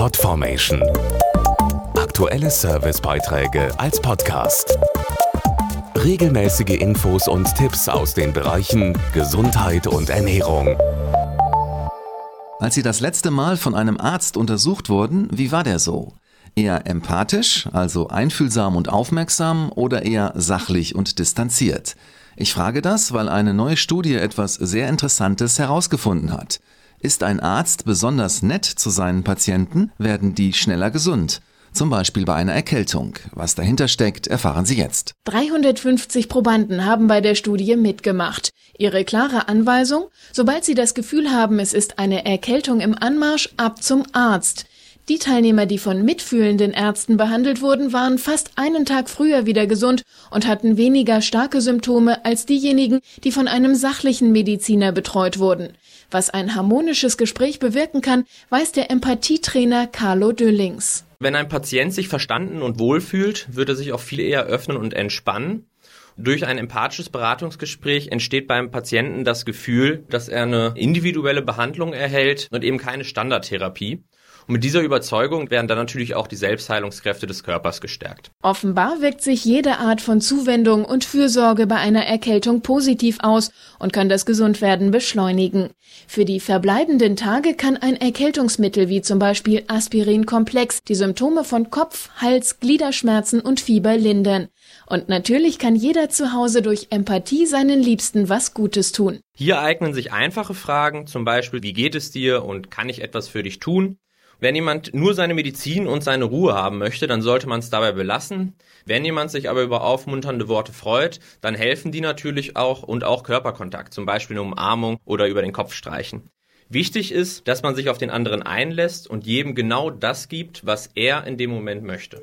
Podformation. Aktuelle Servicebeiträge als Podcast. Regelmäßige Infos und Tipps aus den Bereichen Gesundheit und Ernährung. Als Sie das letzte Mal von einem Arzt untersucht wurden, wie war der so? Eher empathisch, also einfühlsam und aufmerksam oder eher sachlich und distanziert? Ich frage das, weil eine neue Studie etwas sehr Interessantes herausgefunden hat. Ist ein Arzt besonders nett zu seinen Patienten, werden die schneller gesund. Zum Beispiel bei einer Erkältung. Was dahinter steckt, erfahren Sie jetzt. 350 Probanden haben bei der Studie mitgemacht. Ihre klare Anweisung? Sobald sie das Gefühl haben, es ist eine Erkältung im Anmarsch, ab zum Arzt. Die Teilnehmer, die von mitfühlenden Ärzten behandelt wurden, waren fast einen Tag früher wieder gesund und hatten weniger starke Symptome als diejenigen, die von einem sachlichen Mediziner betreut wurden. Was ein harmonisches Gespräch bewirken kann, weiß der Empathietrainer Carlo Döllings. Wenn ein Patient sich verstanden und wohlfühlt, wird er sich auch viel eher öffnen und entspannen. Durch ein empathisches Beratungsgespräch entsteht beim Patienten das Gefühl, dass er eine individuelle Behandlung erhält und eben keine Standardtherapie. Und mit dieser Überzeugung werden dann natürlich auch die Selbstheilungskräfte des Körpers gestärkt. Offenbar wirkt sich jede Art von Zuwendung und Fürsorge bei einer Erkältung positiv aus und kann das Gesundwerden beschleunigen. Für die verbleibenden Tage kann ein Erkältungsmittel wie zum Beispiel Aspirin-Komplex die Symptome von Kopf, Hals, Gliederschmerzen und Fieber lindern. Und natürlich kann jeder zu Hause durch Empathie seinen Liebsten was Gutes tun. Hier eignen sich einfache Fragen, zum Beispiel, wie geht es dir und kann ich etwas für dich tun? Wenn jemand nur seine Medizin und seine Ruhe haben möchte, dann sollte man es dabei belassen. Wenn jemand sich aber über aufmunternde Worte freut, dann helfen die natürlich auch und auch Körperkontakt, zum Beispiel eine Umarmung oder über den Kopf streichen. Wichtig ist, dass man sich auf den anderen einlässt und jedem genau das gibt, was er in dem Moment möchte.